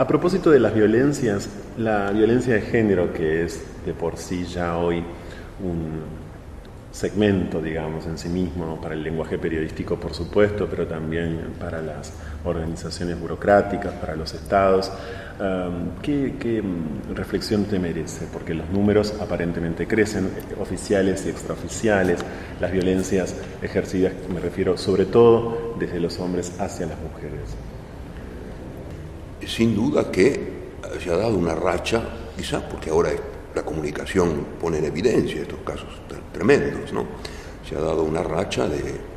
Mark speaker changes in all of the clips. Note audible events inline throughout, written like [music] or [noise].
Speaker 1: A propósito de las violencias, la violencia de género, que es de por sí ya hoy un segmento, digamos, en sí mismo, para el lenguaje periodístico, por supuesto, pero también para las organizaciones burocráticas, para los estados. ¿qué, mm, reflexión te merece? Porque los números aparentemente crecen, oficiales y extraoficiales, las violencias ejercidas, me refiero sobre todo desde los hombres hacia las mujeres.
Speaker 2: Sin duda que se ha dado una racha, quizás porque ahora la comunicación pone en evidencia estos casos tremendos, ¿no? Se ha dado una racha de,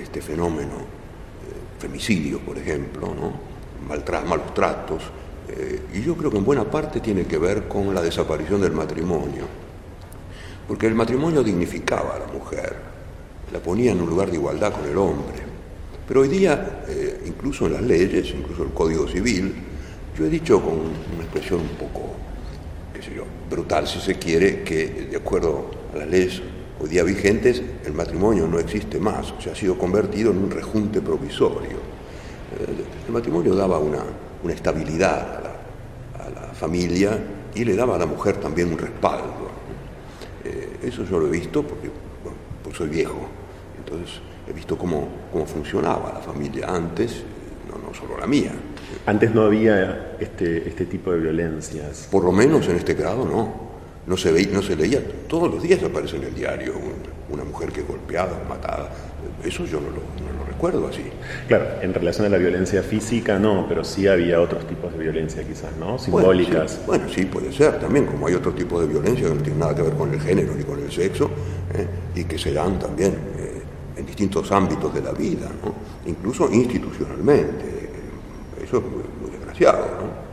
Speaker 2: este fenómeno, eh, femicidio, por ejemplo, ¿no? malos tratos, eh, y yo creo que en buena parte tiene que ver con la desaparición del matrimonio, porque el matrimonio dignificaba a la mujer, la ponía en un lugar de igualdad con el hombre, pero hoy día, eh, incluso en las leyes, incluso el Código Civil, yo he dicho con una expresión un poco, qué sé yo, brutal si se quiere, que de acuerdo a las leyes hoy día vigentes, el matrimonio no existe más, o sea, ha sido convertido en un rejunte provisorio. Eh, el matrimonio daba una, estabilidad a la, familia y le daba a la mujer también un respaldo. Eh, eso yo lo he visto porque pues soy viejo, entonces he visto cómo, cómo funcionaba la familia antes, no, no solo la mía.
Speaker 1: Antes no había este, este tipo de violencias.
Speaker 2: Por lo menos en este grado no. No se, veía, no se leía, todos los días aparece en el diario una mujer que es golpeada matada. Eso yo no lo, recuerdo así.
Speaker 1: Claro, en relación a la violencia física no, pero sí había otros tipos de violencia quizás, ¿no? Simbólicas.
Speaker 2: Bueno, sí, puede ser también, como hay otro tipo de violencia que no tiene nada que ver con el género ni con el sexo, ¿eh? y que se dan también en distintos ámbitos de la vida, ¿no? incluso institucionalmente. Eso es muy, desgraciado, ¿no?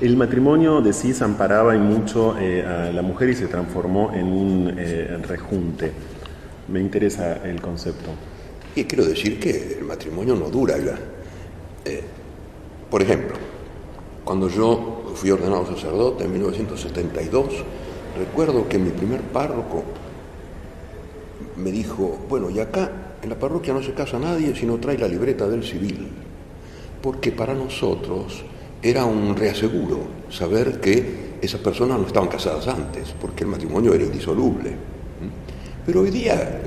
Speaker 1: El matrimonio, decís, amparaba y mucho eh, a la mujer y se transformó en un eh, rejunte. Me interesa el concepto.
Speaker 2: Y quiero decir que el matrimonio no dura ya. Eh, por ejemplo, cuando yo fui ordenado sacerdote en 1972, recuerdo que mi primer párroco me dijo, bueno, y acá en la parroquia no se casa nadie si no trae la libreta del civil, porque para nosotros era un reaseguro saber que esas personas no estaban casadas antes, porque el matrimonio era indisoluble. Pero hoy día,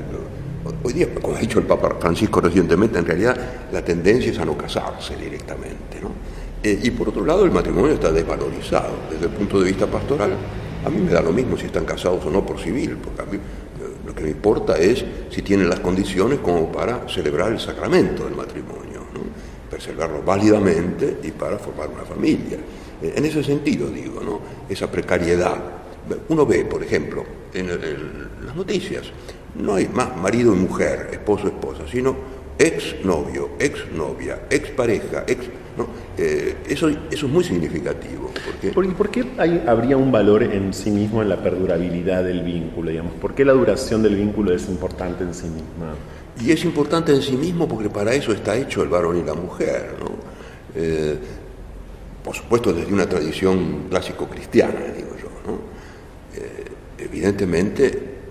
Speaker 2: hoy día, como ha dicho el Papa Francisco recientemente, en realidad la tendencia es a no casarse directamente. Eh, y por otro lado, el matrimonio está desvalorizado desde el punto de vista pastoral. A mí me da lo mismo si están casados o no por civil, porque a mí que me importa es si tienen las condiciones como para celebrar el sacramento del matrimonio preservarlo válidamente y para formar una familia. Eh, en ese sentido, digo, ¿no? esa precariedad. Uno ve, por ejemplo, en, las noticias, no hay más marido y mujer, esposo, esposa, sino ex novio, ex novia, ex pareja, ex. Eh, eso, eso es muy significativo.
Speaker 1: Porque... ¿Por, qué habría un valor en sí mismo en la perdurabilidad del vínculo? Digamos? ¿Por qué la duración del vínculo es importante en sí misma?
Speaker 2: Y es importante en sí mismo porque para eso está hecho el varón y la mujer. ¿no? Eh, por supuesto desde una tradición clásico-cristiana, digo yo. ¿no? Eh, evidentemente,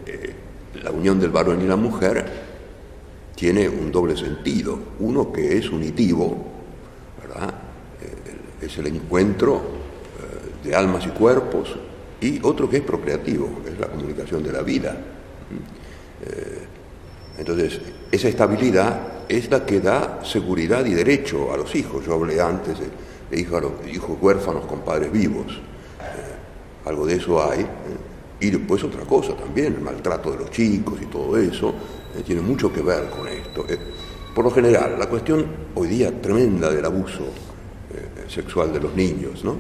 Speaker 2: eh, la unión del varón y la mujer tiene un doble sentido. Uno que es unitivo, ¿verdad? es el encuentro de almas y cuerpos, y otro que es procreativo, es la comunicación de la vida. Entonces, esa estabilidad es la que da seguridad y derecho a los hijos. Yo hablé antes de, hijos, huérfanos con padres vivos. Eh, algo de eso hay. Eh, y después otra cosa también, el maltrato de los chicos y todo eso, eh, tiene mucho que ver con esto. por lo general, la cuestión hoy día tremenda del abuso sexual de los niños, ¿no?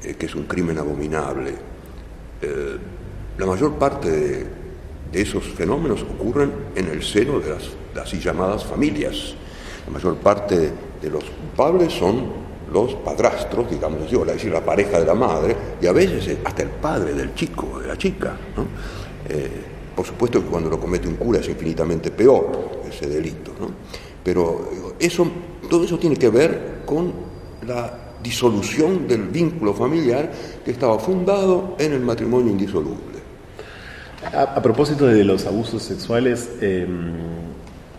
Speaker 2: que es un crimen abominable. la mayor parte de de esos fenómenos ocurren en el seno de las, así llamadas familias. La mayor parte de los culpables son los padrastros, digamos así, o la, decir, la pareja de la madre, y a veces hasta el padre del chico, de la chica. Eh, por supuesto que cuando lo comete un cura es infinitamente peor ese delito, pero eso, todo eso tiene que ver con la disolución del vínculo familiar que estaba fundado en el matrimonio indisoluble.
Speaker 1: A, propósito de los abusos sexuales, em,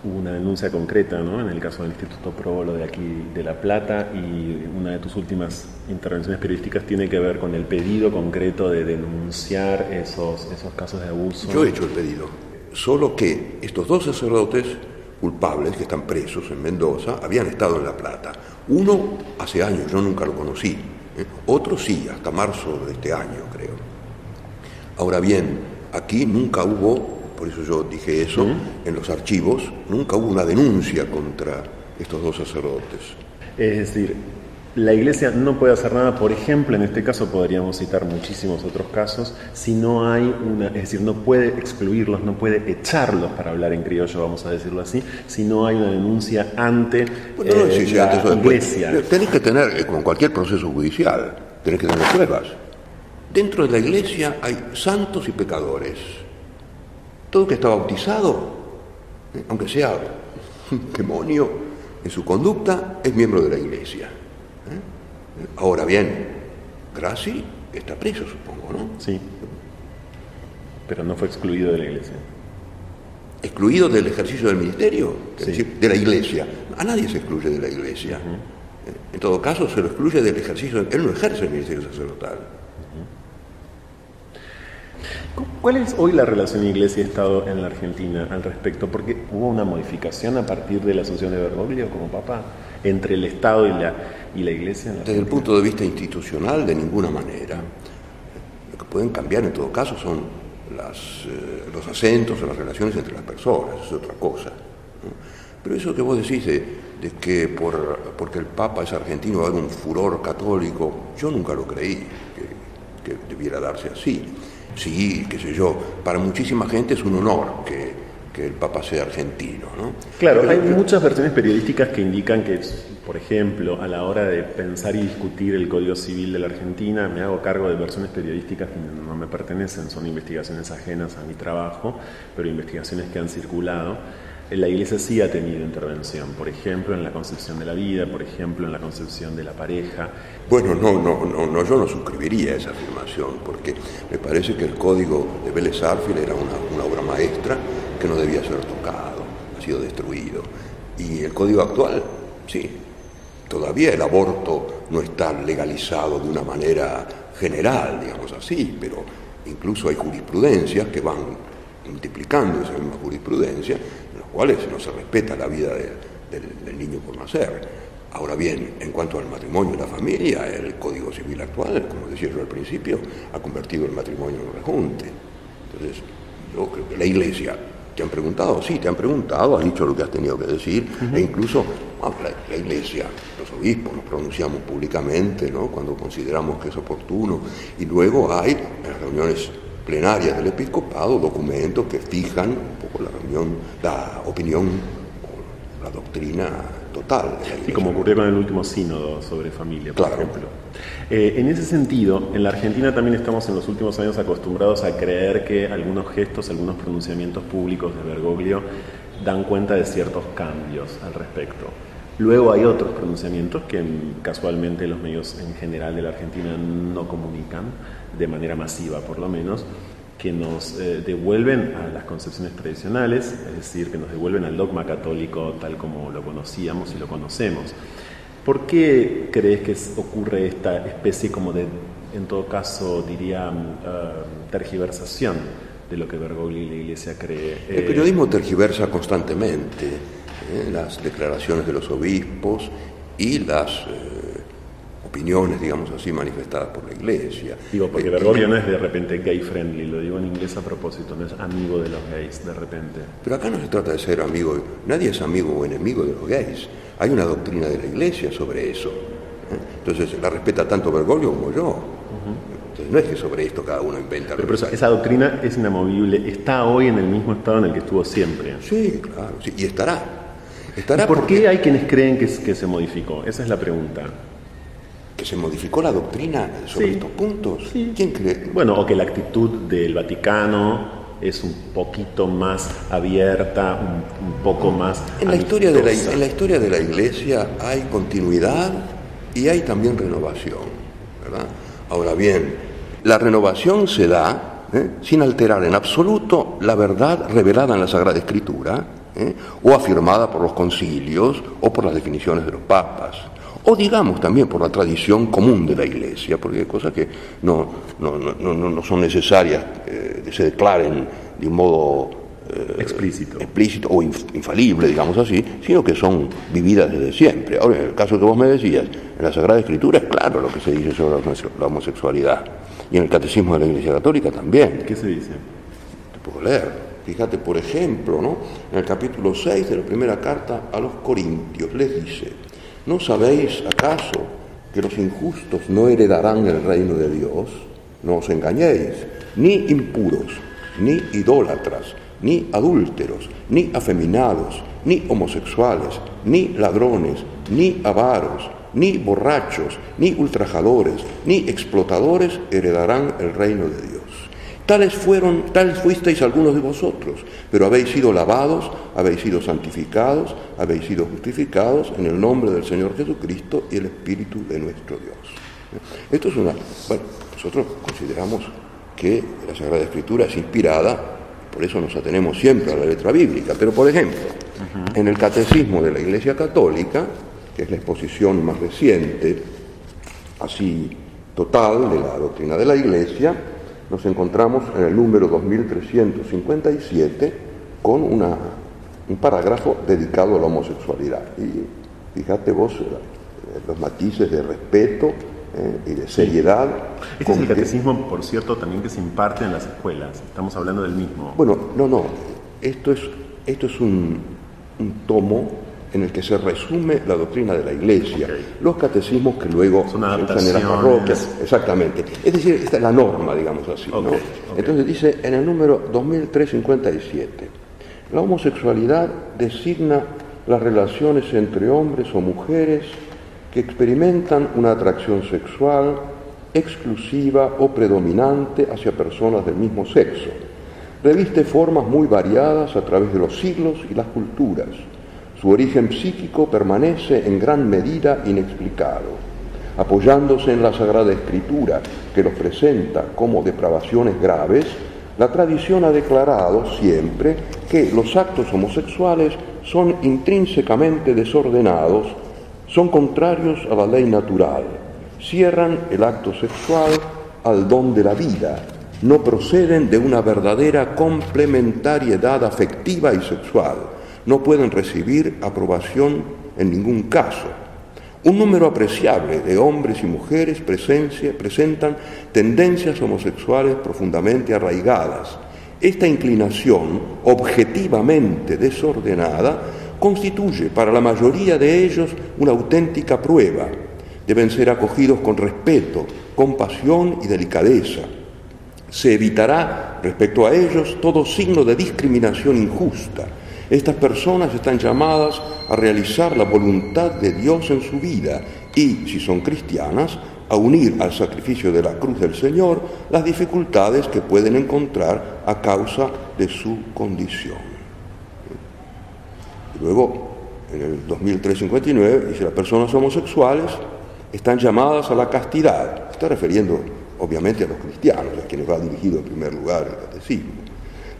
Speaker 1: una denuncia concreta, ¿no? En el caso del Instituto Probolo de aquí de La Plata y una de tus últimas intervenciones periodísticas tiene que ver con el pedido concreto de denunciar esos, esos casos de abuso.
Speaker 2: Yo he hecho el pedido, solo que estos dos sacerdotes culpables que están presos en Mendoza habían estado en La Plata. Uno hace años, yo nunca lo conocí, ¿eh? otro sí, hasta marzo de este año creo. Ahora bien, aquí nunca hubo por eso yo dije eso, en los archivos nunca hubo una denuncia contra estos dos sacerdotes.
Speaker 1: Es decir, la Iglesia no puede hacer nada, por ejemplo, en este caso podríamos citar muchísimos otros casos, si no hay una, es decir, no puede excluirlos, no puede echarlos, para hablar en criollo, vamos a decirlo así, si no hay una denuncia ante eh, la Iglesia.
Speaker 2: Tenés que tener, eh, como cualquier proceso judicial, tenés que tener pruebas. Dentro de la Iglesia hay santos y pecadores todo que está bautizado, eh, aunque sea un demonio en su conducta, es miembro de la iglesia. ¿eh? Ahora bien, Graci está preso, supongo, ¿no?
Speaker 1: Sí. Pero no fue excluido de la iglesia.
Speaker 2: ¿Excluido del ejercicio del ministerio? Es decir, de la iglesia. A nadie se excluye de la iglesia. Eh, en todo caso, se lo excluye del ejercicio. Él no ejerce el ministerio sacerdotal.
Speaker 1: ¿Cuál es hoy la relación Iglesia-Estado en la Argentina al respecto? Porque hubo una modificación a partir de la asunción de Bergoglio como Papa entre el Estado y la, y la Iglesia.
Speaker 2: Desde el punto de vista institucional, de ninguna manera. Lo que pueden cambiar en todo caso son eh, los acentos o las relaciones entre las personas, es otra cosa. Pero eso que vos decís de, que por, porque el Papa es argentino hay un furor católico, yo nunca lo creí que debiera darse así. Sí, qué sé yo, para muchísima gente es un honor que, el Papa sea argentino. ¿no?
Speaker 1: Claro, hay muchas versiones periodísticas que indican que, por ejemplo, a la hora de pensar y discutir el Código Civil de la Argentina, me hago cargo de versiones periodísticas que no me pertenecen, son investigaciones ajenas a mi trabajo, pero investigaciones que han circulado la Iglesia sí ha tenido intervención, por ejemplo, en la concepción de la vida, por ejemplo, en la concepción de la pareja.
Speaker 2: Bueno, no, no, no, yo no suscribiría esa afirmación, porque me parece que el código de Vélez Arfield era una, obra maestra que no debía ser tocado, ha sido destruido. Y el código actual, sí, todavía el aborto no está legalizado de una manera general, digamos así, pero incluso hay jurisprudencias que van multiplicando esa misma jurisprudencia cuales no se respeta la vida del, niño por nacer. Ahora bien, en cuanto al matrimonio y la familia, el Código Civil actual, como decía yo al principio, ha convertido el matrimonio en un rejunte. Entonces, yo creo que la Iglesia, ¿te han preguntado? Sí, te han preguntado, has dicho lo que has tenido que decir, e incluso la, Iglesia, los obispos, nos pronunciamos públicamente ¿no? cuando consideramos que es oportuno, y luego hay en las reuniones plenarias del episcopado documentos que fijan un poco la reunión, la opinión o la doctrina total.
Speaker 1: y como ocurrió con el último sínodo sobre familia, por ejemplo. Eh, en ese sentido, en la Argentina también estamos en los últimos años acostumbrados a creer que algunos gestos, algunos pronunciamientos públicos de Bergoglio dan cuenta de ciertos cambios al respecto. Luego hay otros pronunciamientos que casualmente los medios en general de la Argentina no comunican, de manera masiva por lo menos, que nos eh, devuelven a las concepciones tradicionales, es decir, que nos devuelven al dogma católico tal como lo conocíamos y lo conocemos. ¿Por qué crees que ocurre esta especie como de, en todo caso, diría, uh, tergiversación de lo que Bergoglio y la Iglesia cree?
Speaker 2: El periodismo tergiversa constantemente ¿eh? las declaraciones de los obispos y las opiniones, digamos así, manifestadas por la Iglesia.
Speaker 1: Digo, porque eh, Bergoglio no es de repente gay friendly, lo digo en inglés a propósito, no es amigo de los gays de repente.
Speaker 2: Pero acá no se trata de ser amigo, nadie es amigo o enemigo de los gays. Hay una doctrina de la Iglesia sobre eso. ¿eh? Entonces la respeta tanto Bergoglio como yo. Entonces no es que sobre esto cada uno inventa.
Speaker 1: Pero, esa doctrina es inamovible, está hoy en el mismo estado en el que estuvo siempre.
Speaker 2: Sí, claro, y estará. Estará
Speaker 1: ¿Por qué hay quienes creen que, que se modificó? Esa es la pregunta
Speaker 2: que se modificó la doctrina sobre estos puntos. ¿Quién cree?
Speaker 1: Bueno, o que la actitud del Vaticano es un poquito más abierta, un, poco más...
Speaker 2: En la, historia de la, en la historia de la Iglesia hay continuidad y hay también renovación, ¿verdad? Ahora bien, la renovación se da ¿eh? sin alterar en absoluto la verdad revelada en la Sagrada Escritura, ¿eh? o afirmada por los concilios o por las definiciones de los papas, o digamos también por la tradición común de la Iglesia, porque hay cosas que no, no, son necesarias eh, que se declaren de un modo
Speaker 1: eh, explícito.
Speaker 2: explícito o infalible, digamos así, sino que son vividas desde siempre. Ahora, en el caso que vos me decías, en la Sagrada Escritura es claro lo que se dice sobre la homosexualidad, y en el Catecismo de la Iglesia Católica también.
Speaker 1: ¿Qué se dice?
Speaker 2: Te puedo leer. Fíjate, por ejemplo, ¿no? en el capítulo 6 de la primera carta a los Corintios, les dice, ¿no sabéis acaso que los injustos no heredarán el reino de Dios? No os engañéis, ni impuros, ni idólatras, ni adúlteros, ni afeminados, ni homosexuales, ni ladrones, ni avaros, ni borrachos, ni ultrajadores, ni explotadores heredarán el reino de Dios. Tales fueron, tales fuisteis algunos de vosotros, pero habéis sido lavados, habéis sido santificados, habéis sido justificados en el nombre del Señor Jesucristo y el Espíritu de nuestro Dios. Esto es una. Bueno, nosotros consideramos que la Sagrada Escritura es inspirada, por eso nos atenemos siempre a la letra bíblica. Pero, por ejemplo, en el Catecismo de la Iglesia Católica, que es la exposición más reciente, así total, de la doctrina de la Iglesia, nos encontramos en el número 2357 con una, un parágrafo dedicado a la homosexualidad. Y fíjate vos eh, los matices de respeto eh, y de seriedad.
Speaker 1: Este es el catecismo, por cierto, también que se imparte en las escuelas. Estamos hablando del mismo.
Speaker 2: Bueno, no, no. Esto es, esto es un, un tomo en el que se resume la doctrina de la Iglesia, los catecismos que luego
Speaker 1: se usan en las parroquias,
Speaker 2: exactamente. Es decir, esta es la norma, digamos así. Entonces dice en el número 2357, la homosexualidad designa las relaciones entre hombres o mujeres que experimentan una atracción sexual exclusiva o predominante hacia personas del mismo sexo. Reviste formas muy variadas a través de los siglos y las culturas su origen psíquico permanece en gran medida inexplicado. Apoyándose en la Sagrada Escritura, que los presenta como depravaciones graves, la tradición ha declarado siempre que los actos homosexuales son intrínsecamente desordenados, son contrarios a la ley natural, cierran el acto sexual al don de la vida, no proceden de una verdadera complementariedad afectiva y sexual, no pueden recibir aprobación en ningún caso. Un número apreciable de hombres y mujeres presentan tendencias homosexuales profundamente arraigadas. Esta inclinación, objetivamente desordenada, constituye para la mayoría de ellos una auténtica prueba. Deben ser acogidos con respeto, compasión y delicadeza. Se evitará respecto a ellos todo signo de discriminación injusta estas personas están llamadas a realizar la voluntad de Dios en su vida y, si son cristianas, a unir al sacrificio de la cruz del Señor las dificultades que pueden encontrar a causa de su condición. luego, en el 2359, dice, las personas homosexuales están llamadas a la castidad. Está refiriendo, obviamente, a los cristianos, a quienes va dirigido en primer lugar el catecismo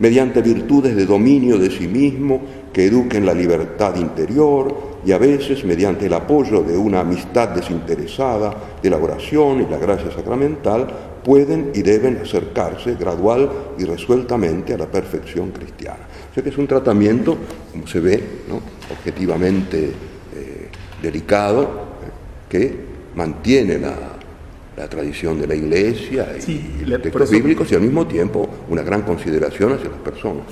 Speaker 2: mediante virtudes de dominio de sí mismo que eduquen la libertad interior y a veces mediante el apoyo de una amistad desinteresada de la oración y la gracia sacramental pueden y deben acercarse gradual y resueltamente a la perfección cristiana. O sea que es un tratamiento, como se ve, objetivamente eh, delicado, eh, que mantiene la, la tradición de la Iglesia y los textos bíblicos y al mismo tiempo una gran consideración hacia las personas.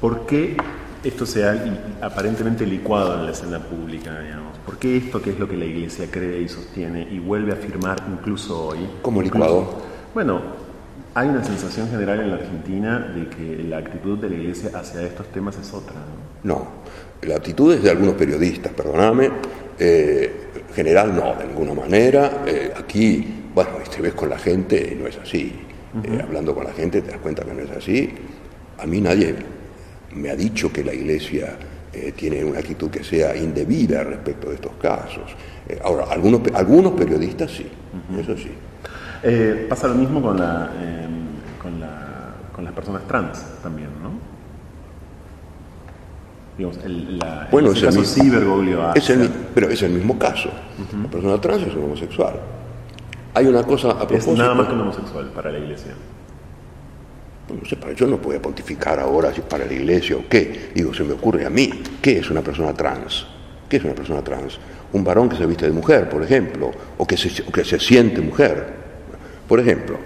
Speaker 1: ¿Por qué esto se ha aparentemente licuado en la escena pública, digamos? ¿Por qué esto que es lo que la Iglesia cree y sostiene y vuelve a afirmar incluso hoy?
Speaker 2: ¿Cómo licuado?
Speaker 1: Bueno, hay una sensación general en la Argentina de que la actitud de la Iglesia hacia estos temas es otra.
Speaker 2: No, no la actitud es de algunos periodistas, perdóname, eh, general no, de ninguna manera. Eh, aquí bueno, te ves con la gente y no es así. Eh, hablando con la gente te das cuenta que no es así. A mí nadie me ha dicho que la Iglesia eh, tiene una actitud que sea indebida respecto de estos casos. Eh, ahora, algunos, algunos periodistas sí, eso sí.
Speaker 1: pasa lo mismo con, la, con, la, con las personas trans también, ¿no? Digamos, el, la,
Speaker 2: Bueno, es el mismo-
Speaker 1: hace.
Speaker 2: Es el, pero es el mismo caso. La persona trans es un homosexual. Hay una cosa a
Speaker 1: Es
Speaker 2: propósito.
Speaker 1: nada más que un homosexual para la iglesia.
Speaker 2: No sé, para- yo no puedo pontificar ahora si para la iglesia o qué. Digo, se me ocurre a mí. ¿Qué es una persona trans? ¿Qué es una persona trans? Un varón que se viste de mujer, por ejemplo, o que se, o que se siente mujer. Por ejemplo,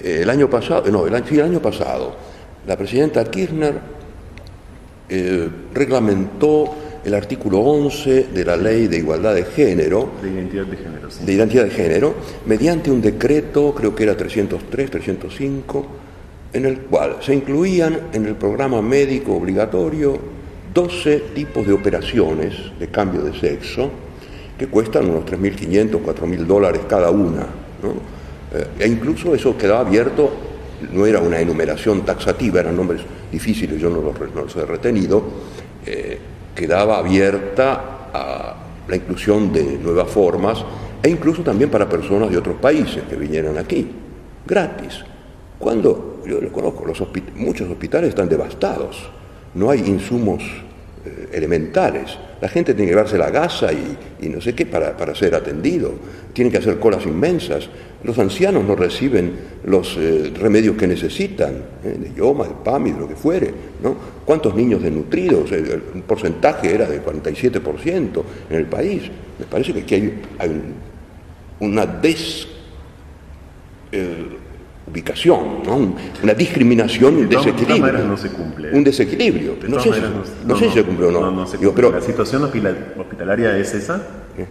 Speaker 2: el año pasado, no, el año, sí, el año pasado, la presidenta Kirchner eh, reglamentó el artículo 11 de la Ley de Igualdad de Género,
Speaker 1: De identidad de género, sí.
Speaker 2: de identidad de género mediante un decreto, creo que era 303, 305, en el cual se incluían en el programa médico obligatorio 12 tipos de operaciones de cambio de sexo que cuestan unos 3.500, 4.000 dólares cada una. ¿no? Eh, e incluso eso quedaba abierto, no era una enumeración taxativa, eran nombres difíciles, yo no los, re- no los he retenido, eh, quedaba abierta a la inclusión de nuevas formas e incluso también para personas de otros países que vinieran aquí, gratis. Cuando, yo lo conozco, muchos hospitales están devastados, no hay insumos eh, elementales. La gente tiene que llevarse la gasa y, y no sé qué para, para ser atendido. Tienen que hacer colas inmensas. Los ancianos no reciben los eh, remedios que necesitan, eh, de ioma, de PAMI, de lo que fuere. ¿no? ¿Cuántos niños desnutridos? El, porcentaje era del 47% en el país. Me parece que aquí hay, hay un- una des ubicación, ¿no? Un- una discriminación, un
Speaker 1: de
Speaker 2: desequilibrio.
Speaker 1: no se cumple.
Speaker 2: Un desequilibrio.
Speaker 1: De
Speaker 2: No sé, si,
Speaker 1: maneras,
Speaker 2: no sé si se cumple o no.
Speaker 1: No, no se
Speaker 2: Digo, pero
Speaker 1: La situación hospitalaria es esa,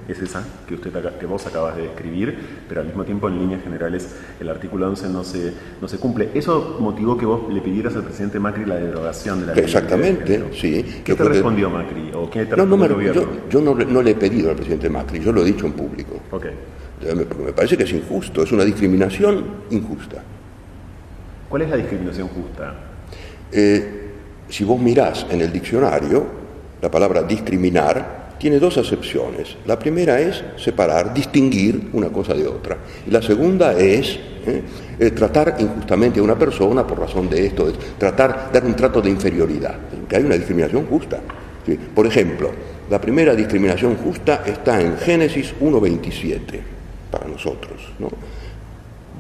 Speaker 1: es esa que usted que vos acabas de describir, pero al mismo tiempo en líneas generales el artículo 11 no se no se cumple. Eso motivó que vos le pidieras al presidente Macri la derogación de la ley.
Speaker 2: Exactamente, sí.
Speaker 1: ¿Qué
Speaker 2: Yo
Speaker 1: te
Speaker 2: que-
Speaker 1: respondió Macri o qué te
Speaker 2: no, no
Speaker 1: respondió el
Speaker 2: yo,
Speaker 1: gobierno?
Speaker 2: yo no, le- no le he pedido al presidente Macri, yo lo he dicho en público.
Speaker 1: Ok.
Speaker 2: Me- Porque me parece que es injusto, es una discriminación injusta.
Speaker 1: ¿Cuál es la discriminación justa?
Speaker 2: Eh, si vos mirás en el diccionario, la palabra discriminar tiene dos acepciones. La primera es separar, distinguir una cosa de otra. Y la segunda es eh, eh, tratar injustamente a una persona por razón de esto, de tratar, dar un trato de inferioridad. Que hay una discriminación justa. ¿sí? Por ejemplo, la primera discriminación justa está en Génesis 1.27 para nosotros. ¿no?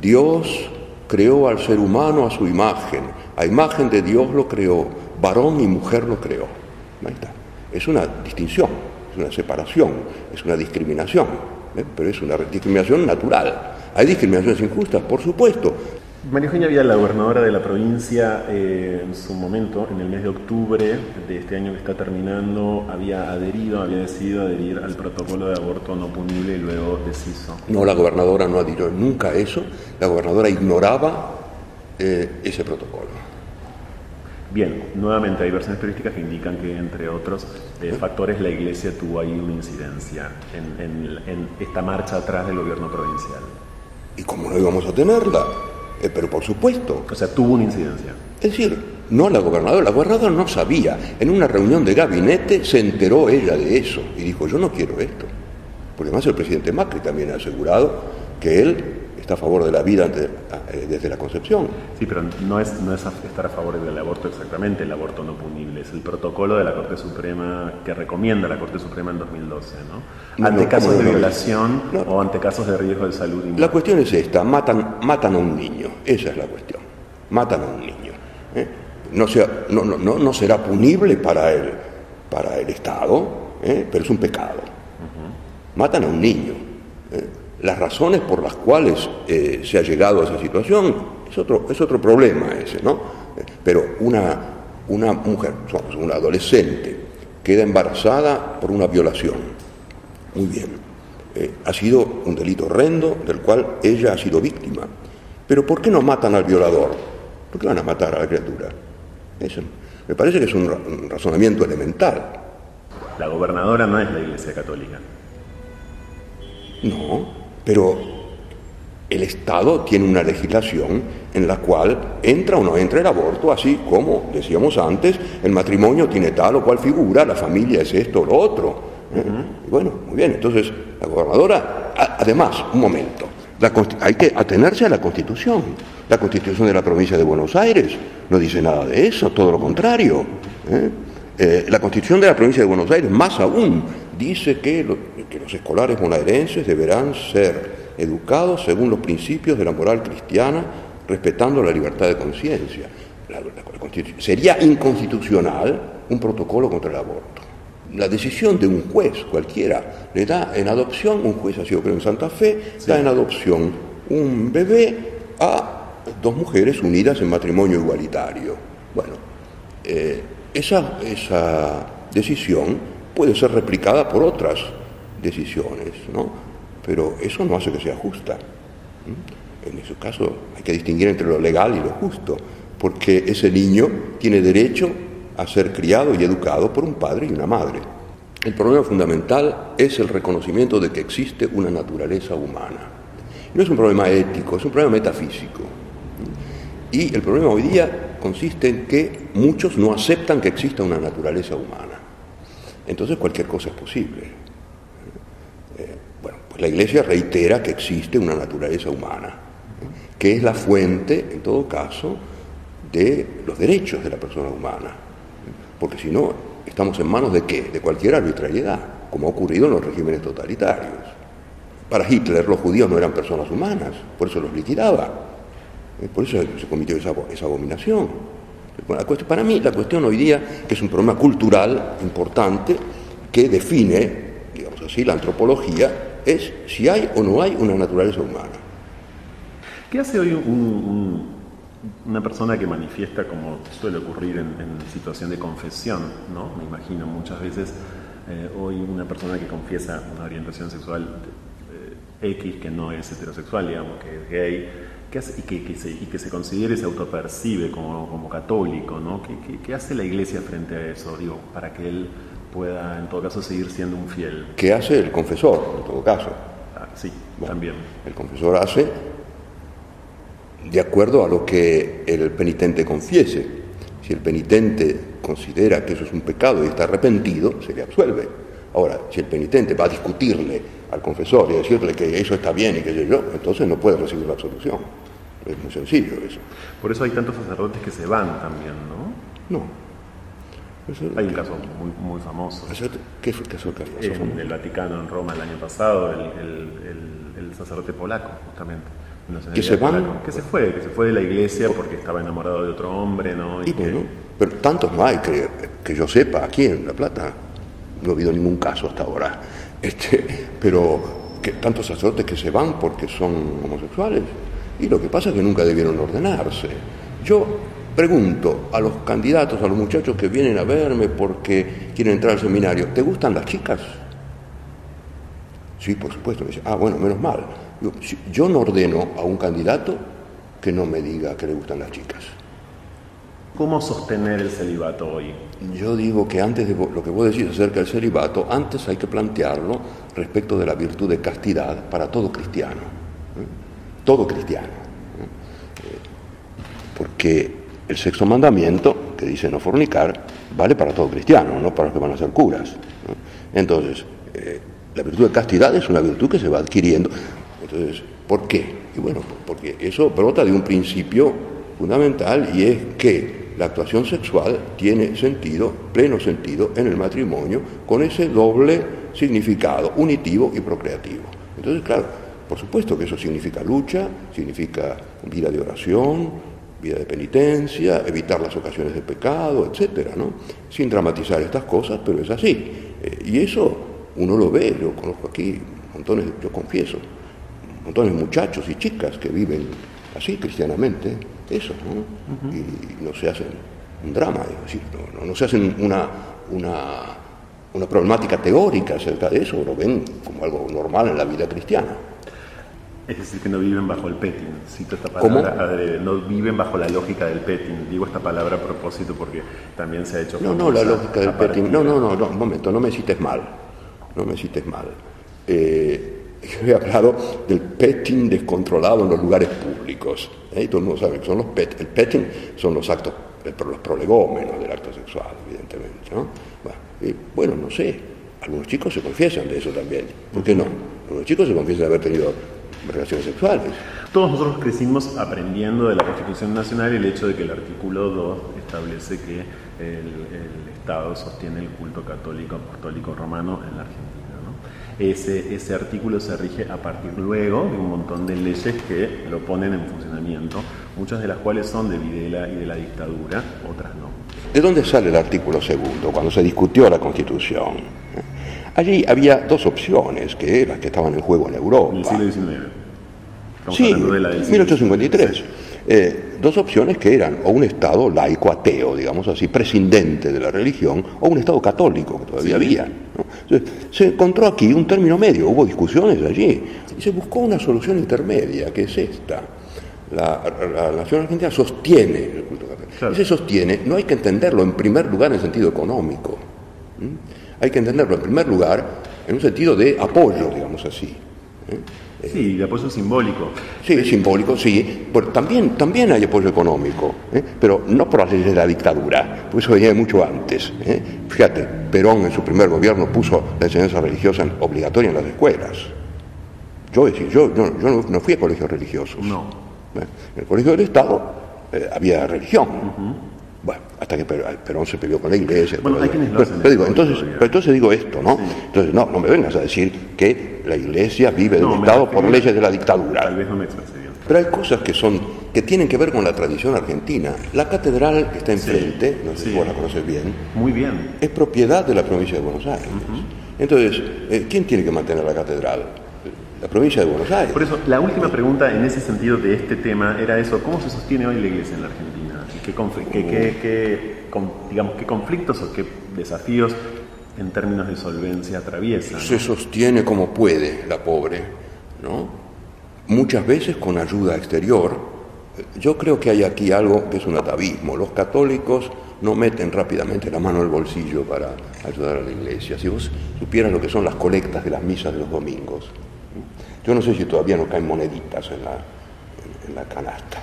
Speaker 2: Dios creó al ser humano a su imagen, a imagen de Dios lo creó, varón y mujer lo creó. Está. Es una distinción, es una separación, es una discriminación, ¿eh? pero es una discriminación natural. ¿Hay discriminaciones injustas? Por supuesto.
Speaker 1: María Eugenia Vidal, la gobernadora de la provincia, eh, en su momento, en el mes de octubre de este año que está terminando, había adherido, había decidido adherir al protocolo de aborto no punible y luego deshizo.
Speaker 2: No, la gobernadora no adhirió nunca a eso, la gobernadora ignoraba eh, ese protocolo.
Speaker 1: Bien, nuevamente hay versiones periodísticas que indican que, entre otros eh, factores, la Iglesia tuvo ahí una incidencia en, en- en esta marcha atrás del gobierno provincial.
Speaker 2: ¿Y cómo no íbamos a tenerla? Eh, pero por supuesto,
Speaker 1: O sea, tuvo una incidencia.
Speaker 2: Es decir, no la gobernadora, la gobernadora no sabía. En una reunión de gabinete se enteró ella de eso y dijo, yo no quiero esto. Porque además el presidente Macri también ha asegurado que él está a favor de la vida eh, desde la concepción.
Speaker 1: Sí, pero no es, no es estar a favor del aborto exactamente, el aborto no punible, es el protocolo de la Corte Suprema que recomienda la Corte Suprema en 2012, ¿no? Ante
Speaker 2: no,
Speaker 1: casos
Speaker 2: ¿cómo
Speaker 1: de violación
Speaker 2: No.
Speaker 1: o ante casos de riesgo de salud.
Speaker 2: La cuestión es esta, matan, matan a un niño, esa es la cuestión, matan a un niño. ¿eh? No, sea- no, no, no, no será punible para el, para el Estado, ¿eh? pero es un pecado. Matan a un niño. ¿eh? Las razones por las cuales eh, se ha llegado a esa situación es otro, es otro problema ese, ¿no? Pero una, una mujer, una adolescente, queda embarazada por una violación. Muy bien. Eh, ha sido un delito horrendo del cual ella ha sido víctima. Pero ¿por qué no matan al violador? ¿Por qué van a matar a la criatura? Eso me parece que es un, ra- un razonamiento elemental.
Speaker 1: La gobernadora no es la Iglesia Católica.
Speaker 2: No, pero el Estado tiene una legislación en la cual entra o no entra el aborto, así como decíamos antes, el matrimonio tiene tal o cual figura, la familia es esto o lo otro. ¿eh? Y Bueno, muy bien, entonces la gobernadora, además, un momento, la hay que atenerse a la Constitución. La Constitución de la provincia de Buenos Aires no dice nada de eso, todo lo contrario. ¿eh? Eh, la Constitución de la provincia de Buenos Aires, más aún, dice que, que los escolares bonaerenses deberán ser educados según los principios de la moral cristiana, respetando la libertad de conciencia. Sería inconstitucional un protocolo contra el aborto. La decisión de un juez cualquiera le da en adopción, un juez ha sido creo en Santa Fe, da en adopción un bebé a dos mujeres unidas en matrimonio igualitario. Bueno, eh, esa, esa decisión puede ser replicada por otras decisiones, ¿no? pero eso no hace que sea justa. En ese caso hay que distinguir entre lo legal y lo justo, porque ese niño tiene derecho a ser criado y educado por un padre y una madre. El problema fundamental es el reconocimiento de que existe una naturaleza humana. No es un problema ético, es un problema metafísico. Y el problema hoy día consiste en que muchos no aceptan que exista una naturaleza humana. Entonces cualquier cosa es posible. Eh, bueno, pues la Iglesia reitera que existe una naturaleza humana, que es la fuente, en todo caso, de los derechos de la persona humana. Porque si no, estamos en manos de qué? De cualquier arbitrariedad, como ha ocurrido en los regímenes totalitarios. Para Hitler los judíos no eran personas humanas, por eso los liquidaba. Eh, por eso se cometió esa, abominación. Para mí la cuestión hoy día, que es un problema cultural importante, que define, digamos así, la antropología, es si hay o no hay una naturaleza humana.
Speaker 1: ¿Qué hace hoy una persona que manifiesta, como suele ocurrir en, situación de confesión, ¿no? me imagino muchas veces, eh, hoy una persona que confiesa una orientación sexual eh, X que no es heterosexual, digamos, que es gay, y, que, se, y, que, se, considere, se autopercibe como, como católico, ¿no? ¿Qué, ¿Qué, hace la iglesia frente a eso, digo, para que él pueda en todo caso seguir siendo un fiel?
Speaker 2: ¿Qué hace el confesor, en todo caso?
Speaker 1: Ah, sí, también.
Speaker 2: El confesor hace de acuerdo a lo que el penitente confiese. Si el penitente considera que eso es un pecado y está arrepentido, se le absuelve. Ahora, si el penitente va a discutirle al confesor y decirle que eso está bien y que yo, entonces no puede recibir la absolución. Es muy sencillo eso.
Speaker 1: Por eso hay tantos sacerdotes que se van también, ¿no?
Speaker 2: No.
Speaker 1: hay un caso muy, famoso.
Speaker 2: ¿Qué fue el caso
Speaker 1: En el Vaticano, en Roma, el año pasado, el, sacerdote polaco, justamente.
Speaker 2: que se van.
Speaker 1: Que se fue, que se fue de la iglesia porque estaba enamorado de otro hombre, ¿no?
Speaker 2: Y, pero tantos no hay que, que yo sepa aquí en La Plata. No ha habido ningún caso hasta ahora. Este, pero que, tantos sacerdotes que se van porque son homosexuales. Y lo que pasa es que nunca debieron ordenarse. Yo pregunto a los candidatos, a los muchachos que vienen a verme porque quieren entrar al seminario, ¿te gustan las chicas? Sí, por supuesto. Me dice, ah, bueno, menos mal. Yo, yo no ordeno a un candidato que no me diga que le gustan las chicas.
Speaker 1: ¿Cómo sostener el celibato hoy?
Speaker 2: Yo digo que antes de lo que vos decís acerca del celibato, antes hay que plantearlo respecto de la virtud de castidad para todo cristiano. ¿eh? Todo cristiano. ¿eh? Porque el sexto mandamiento, que dice no fornicar, vale para todo cristiano, no para los que van a ser curas. Entonces, eh, la virtud de castidad es una virtud que se va adquiriendo. Entonces, ¿por qué? Y bueno, porque eso brota de un principio fundamental y es que la actuación sexual tiene sentido, pleno sentido, en el matrimonio, con ese doble significado, unitivo y procreativo. Entonces, claro, por supuesto que eso significa lucha, significa vida de oración, vida de penitencia, evitar las ocasiones de pecado, etcétera, ¿no? Sin dramatizar estas cosas, pero es así. Eh, y eso uno lo ve, yo conozco aquí montones, yo confieso, montones de muchachos y chicas que viven así cristianamente, eso, ¿no? Y no se hacen un drama, es decir, no, se hacen una, una, problemática teórica acerca de eso, lo ven como algo normal en la vida cristiana.
Speaker 1: Es decir, que no viven bajo el petting, cito esta palabra, no viven bajo la lógica del petting. Digo esta palabra a propósito porque también se ha hecho...
Speaker 2: No, no, la lógica del petting, no, no, no, no, un momento, no me cites mal, no me cites mal. Eh, yo he hablado del petting descontrolado en los lugares públicos. ¿eh? todo el mundo sabe que son los pet, el petting son los actos, los prolegómenos del acto sexual, evidentemente. ¿no? Bueno, no sé, algunos chicos se confiesan de eso también. ¿Por qué no? Algunos chicos se confiesan de haber tenido relaciones sexuales.
Speaker 1: Todos nosotros crecimos aprendiendo de la Constitución Nacional el hecho de que el artículo 2 establece que el, Estado sostiene el culto católico apostólico romano en la Argentina. Ese, ese artículo se rige a partir luego de un montón de leyes que lo ponen en funcionamiento, muchas de las cuales son de Videla y de la dictadura, otras no.
Speaker 2: ¿De dónde sale el artículo segundo cuando se discutió la Constitución? Allí había dos opciones que eran que estaban en juego en Europa.
Speaker 1: En el siglo XIX.
Speaker 2: sí, 1853. Eh, dos opciones que eran o un Estado laico ateo, digamos así, prescindente de la religión, o un Estado católico, que todavía había. Se encontró aquí un término medio, hubo discusiones allí, y se buscó una solución intermedia, que es esta. La, nación argentina sostiene el culto católico. Y se sostiene, no hay que entenderlo en primer lugar en sentido económico, hay que entenderlo en primer lugar en un sentido de apoyo, digamos así. ¿eh?
Speaker 1: Sí, de apoyo simbólico.
Speaker 2: Sí, simbólico, sí. también, también hay apoyo económico, ¿eh? pero no por las leyes de la dictadura, pues eso venía mucho antes. ¿eh? Fíjate, Perón en su primer gobierno puso la enseñanza religiosa obligatoria en las escuelas. Yo, decir, yo, yo, no, fui a colegios religiosos.
Speaker 1: No.
Speaker 2: En el colegio del Estado eh, había religión. Bueno, hasta que Perón se peleó con la iglesia.
Speaker 1: Bueno, hay quienes
Speaker 2: pero, digo, entonces, pero entonces digo esto, ¿no? Entonces, no, no me vengas a decir que la iglesia vive del Estado por leyes de la dictadura.
Speaker 1: Tal vez no me
Speaker 2: Pero hay cosas que son que tienen que ver con la tradición argentina. La catedral que está enfrente, no sé si vos la conoces bien.
Speaker 1: Muy bien.
Speaker 2: Es propiedad de la provincia de Buenos Aires. Entonces, eh, ¿quién tiene que mantener la catedral? La provincia de Buenos Aires.
Speaker 1: Por eso, la última pregunta en ese sentido de este tema era eso, ¿cómo se sostiene hoy la iglesia en la Argentina? ¿Qué, digamos, qué conflictos o qué desafíos en términos de solvencia atraviesa?
Speaker 2: Se sostiene como puede la pobre, ¿no? Muchas veces con ayuda exterior. Yo creo que hay aquí algo que es un atavismo. Los católicos no meten rápidamente la mano al bolsillo para ayudar a la iglesia. Si vos supieran lo que son las colectas de las misas de los domingos, yo no sé si todavía no caen moneditas en la, en la canasta.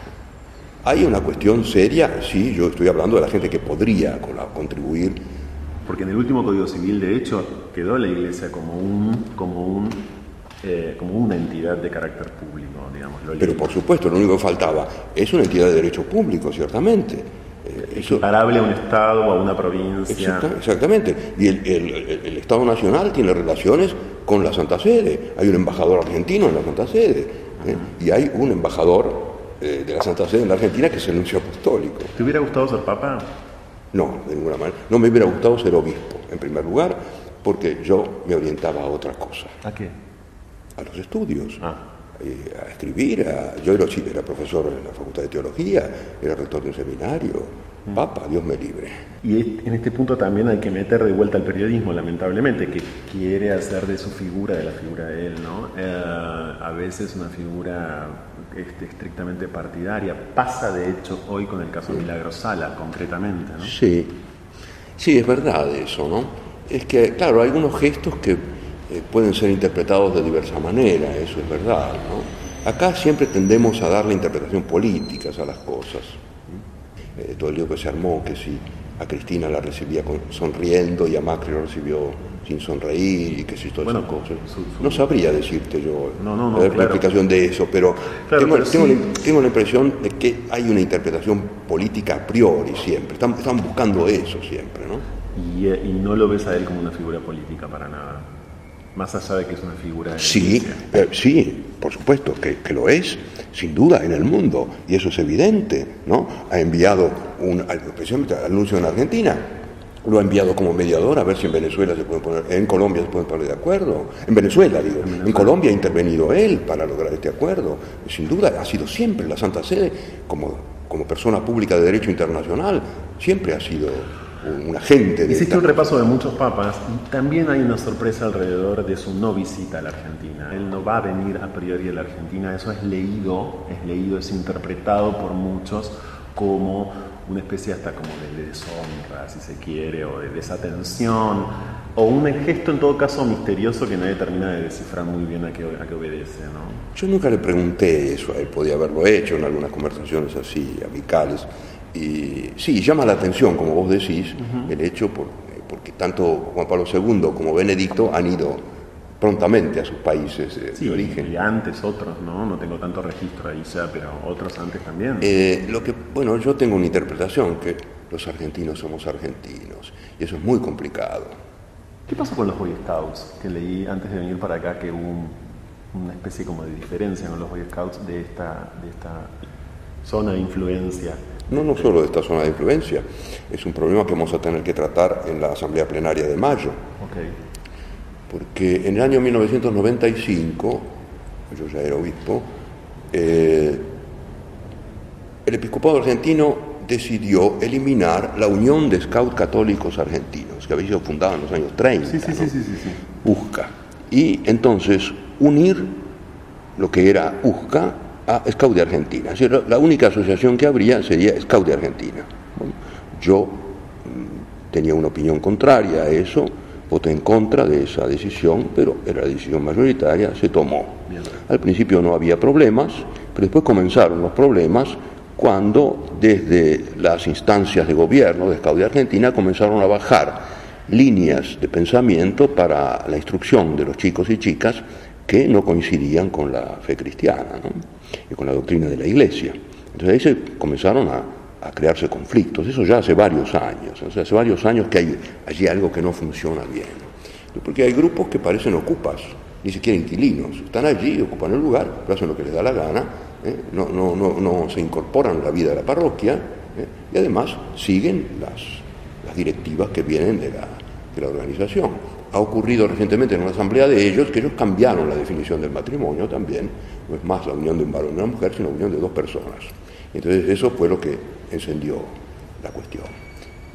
Speaker 2: Hay una cuestión seria, sí, yo estoy hablando de la gente que podría contribuir.
Speaker 1: Porque en el último Código Civil, de hecho, quedó la Iglesia como, un, como, un, eh, como una entidad de carácter público, digamos.
Speaker 2: Pero por supuesto, lo único que faltaba es una entidad de derecho público, ciertamente.
Speaker 1: Eh, Equiparable a un Estado o a una provincia.
Speaker 2: exactamente. Y el, el, Estado Nacional tiene relaciones con la Santa Sede. Hay un embajador argentino en la Santa Sede. ¿eh? Y hay un embajador eh, de la Santa Sede en la Argentina, que es el nuncio apostólico.
Speaker 1: ¿Te hubiera gustado ser papa?
Speaker 2: No, de ninguna manera. No me hubiera gustado ser obispo, en primer lugar, porque yo me orientaba a otra cosa.
Speaker 1: ¿A qué?
Speaker 2: A los estudios.
Speaker 1: Ah.
Speaker 2: Eh, a escribir. yo era, era profesor en la Facultad de Teología, era rector de un seminario. Papa, Dios me libre.
Speaker 1: Y en este punto también hay que meter de vuelta al periodismo, lamentablemente, que quiere hacer de su figura, de la figura de él, ¿no? Eh, a veces una figura este, estrictamente partidaria. Pasa, de hecho, hoy con el caso de Milagro Sala, concretamente, ¿no?
Speaker 2: Sí, sí, es verdad eso, ¿no? Es que, claro, hay algunos gestos que eh, pueden ser interpretados de diversa manera, eso es verdad, ¿no? Acá siempre tendemos a darle interpretación políticas a las cosas. Eh, todo el lío que se armó, que si a Cristina la recibía sonriendo y a Macri lo recibió sin sonreír y que si todas esas cosas. No sabría decirte yo
Speaker 1: la
Speaker 2: explicación de eso, pero, tengo, la, impresión de que hay una interpretación política a priori siempre, están, buscando eso siempre, ¿no?
Speaker 1: Y, eh, y no lo ves a él como una figura política para nada más allá de que es una figura.
Speaker 2: Sí, eh, sí, por supuesto que, lo es, sin duda, en el mundo, y eso es evidente, ¿no? Ha enviado, un, especialmente al anuncio en Argentina, lo ha enviado como mediador a ver si en Venezuela se puede poner, en Colombia se pueden poner de acuerdo, en Venezuela digo, en Colombia ha intervenido él para lograr este acuerdo, sin duda ha sido siempre la Santa Sede como, como persona pública de derecho internacional, siempre ha sido un agente
Speaker 1: de Hiciste un repaso de muchos papas y también hay una sorpresa alrededor de su no visita a la Argentina. Él no va a venir a priori a la Argentina, eso es leído, es leído, es interpretado por muchos como una especie hasta como de deshonra, si se quiere, o de desatención, o un gesto en todo caso misterioso que nadie termina de descifrar muy bien a qué, a qué obedece. ¿no?
Speaker 2: Yo nunca le pregunté eso a él, podía haberlo hecho en algunas conversaciones así, amicales. Y sí, llama la atención, como vos decís, el hecho porque tanto Juan Pablo II como Benedicto han ido prontamente a sus países de, origen.
Speaker 1: Y antes otros, ¿no? No tengo tanto registro ahí ya, pero otros antes también.
Speaker 2: Eh, lo que, bueno, yo tengo una interpretación que los argentinos somos argentinos. Y eso es muy complicado.
Speaker 1: ¿Qué pasó con los Boy Scouts? Que leí antes de venir para acá que hubo una especie como de diferencia con los Boy Scouts de esta, de esta zona de influencia.
Speaker 2: No, no solo de esta zona de influencia, es un problema que vamos a tener que tratar en la Asamblea Plenaria de mayo. Porque en el año 1995, yo ya era obispo, eh, el episcopado argentino decidió eliminar la Unión de Scouts Católicos Argentinos, que había sido fundada en los años 30.
Speaker 1: Sí, sí, sí, sí, sí,
Speaker 2: USCA. Y entonces unir lo que era USCA a Scout de Argentina. la única asociación que habría sería Scout de Argentina. yo mm, tenía una opinión contraria a eso, voté en contra de esa decisión, pero era la decisión mayoritaria, se tomó. Al principio no había problemas, pero después comenzaron los problemas cuando desde las instancias de gobierno de Scout de Argentina comenzaron a bajar líneas de pensamiento para la instrucción de los chicos y chicas que no coincidían con la fe cristiana y con la doctrina de la Iglesia. Entonces ahí se comenzaron a, crearse conflictos, eso ya hace varios años, hace varios años que hay allí algo que no funciona bien, porque hay grupos que parecen ocupas, ni siquiera inquilinos, están allí, ocupan el lugar, hacen lo que les da la gana, ¿eh? no, no, no, no, se incorporan a la vida de la parroquia ¿eh? y además siguen las, las directivas que vienen de la, de la organización ha ocurrido recientemente en una asamblea de ellos que ellos cambiaron la definición del matrimonio también, no es más la unión de un varón y una mujer, sino la unión de dos personas. Entonces eso fue lo que encendió la cuestión.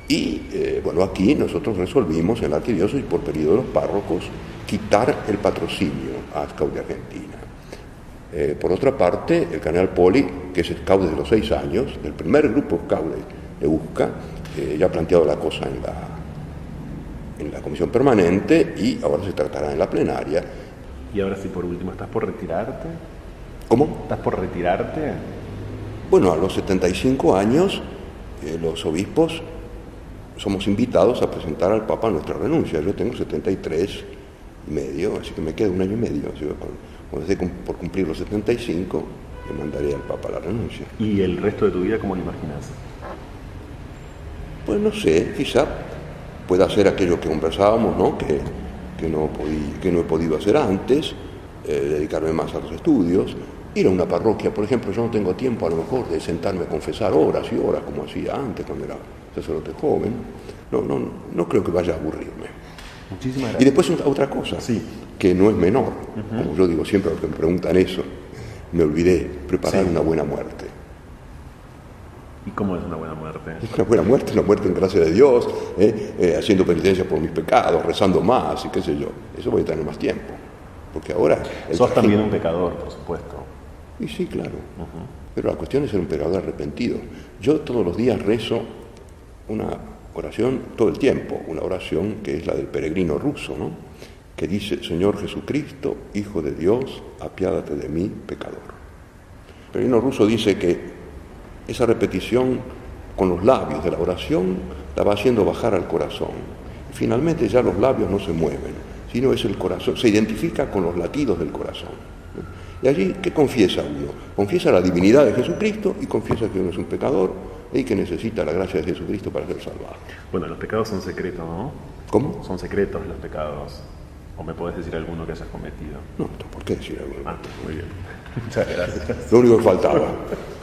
Speaker 2: Y eh, bueno, aquí nosotros resolvimos en la arquidiócesis por periodo de los párrocos quitar el patrocinio a Scout de Argentina. Eh, por otra parte, el canal Poli, que es Scout desde los seis años, del primer grupo Scout de Busca, eh, ya ha planteado la cosa en la en la comisión permanente y ahora se tratará en la plenaria.
Speaker 1: Y ahora sí, por último, ¿estás por retirarte?
Speaker 2: ¿Cómo?
Speaker 1: ¿Estás por retirarte?
Speaker 2: Bueno, a los 75 años eh, los obispos somos invitados a presentar al Papa nuestra renuncia. Yo tengo 73 y medio, así que me queda un año y medio. cuando, esté por cumplir los 75, le mandaré al Papa la renuncia.
Speaker 1: ¿Y el resto de tu vida cómo lo imaginas?
Speaker 2: Pues no sé, quizá pueda hacer aquello que conversábamos, ¿no? Que, que, no, que no he podido hacer antes, eh, dedicarme más a los estudios, ir a una parroquia, por ejemplo, yo no tengo tiempo a lo mejor de sentarme a confesar horas y horas como hacía antes cuando era sacerdote joven, no, no, no creo que vaya a aburrirme.
Speaker 1: Muchísimas gracias.
Speaker 2: Y después otra cosa, sí. que no es menor, como yo digo siempre a los que me preguntan eso, me olvidé, preparar una buena muerte.
Speaker 1: ¿Y cómo es una buena muerte?
Speaker 2: Una buena muerte, una muerte en gracia de Dios, ¿eh? Eh, haciendo penitencia por mis pecados, rezando más y qué sé yo. Eso voy a tener más tiempo. Porque ahora...
Speaker 1: Sos también un pecador, por supuesto.
Speaker 2: Y sí, claro. Pero la cuestión es ser un pecador arrepentido. Yo todos los días rezo una oración todo el tiempo, una oración que es la del peregrino ruso, ¿no? que dice, Señor Jesucristo, Hijo de Dios, apiádate de mí, pecador. El peregrino ruso dice que esa repetición con los labios de la oración la va haciendo bajar al corazón. Finalmente ya los labios no se mueven, sino es el corazón, se identifica con los latidos del corazón. Y allí, ¿qué confiesa uno? Confiesa la divinidad de Jesucristo y confiesa que uno es un pecador y que necesita la gracia de Jesucristo para ser salvado.
Speaker 1: Bueno, los pecados son secretos, ¿no?
Speaker 2: ¿Cómo?
Speaker 1: Son secretos los pecados. ¿O me puedes decir alguno que hayas cometido?
Speaker 2: No, ¿por qué decir alguno?
Speaker 1: Ah, muy bien. Muchas [laughs] gracias.
Speaker 2: Lo único que faltaba.